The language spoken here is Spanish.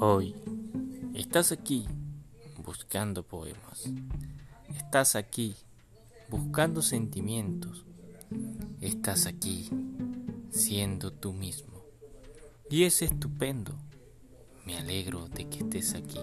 Hoy estás aquí buscando poemas. Estás aquí buscando sentimientos. Estás aquí siendo tú mismo. Y es estupendo. Me alegro de que estés aquí.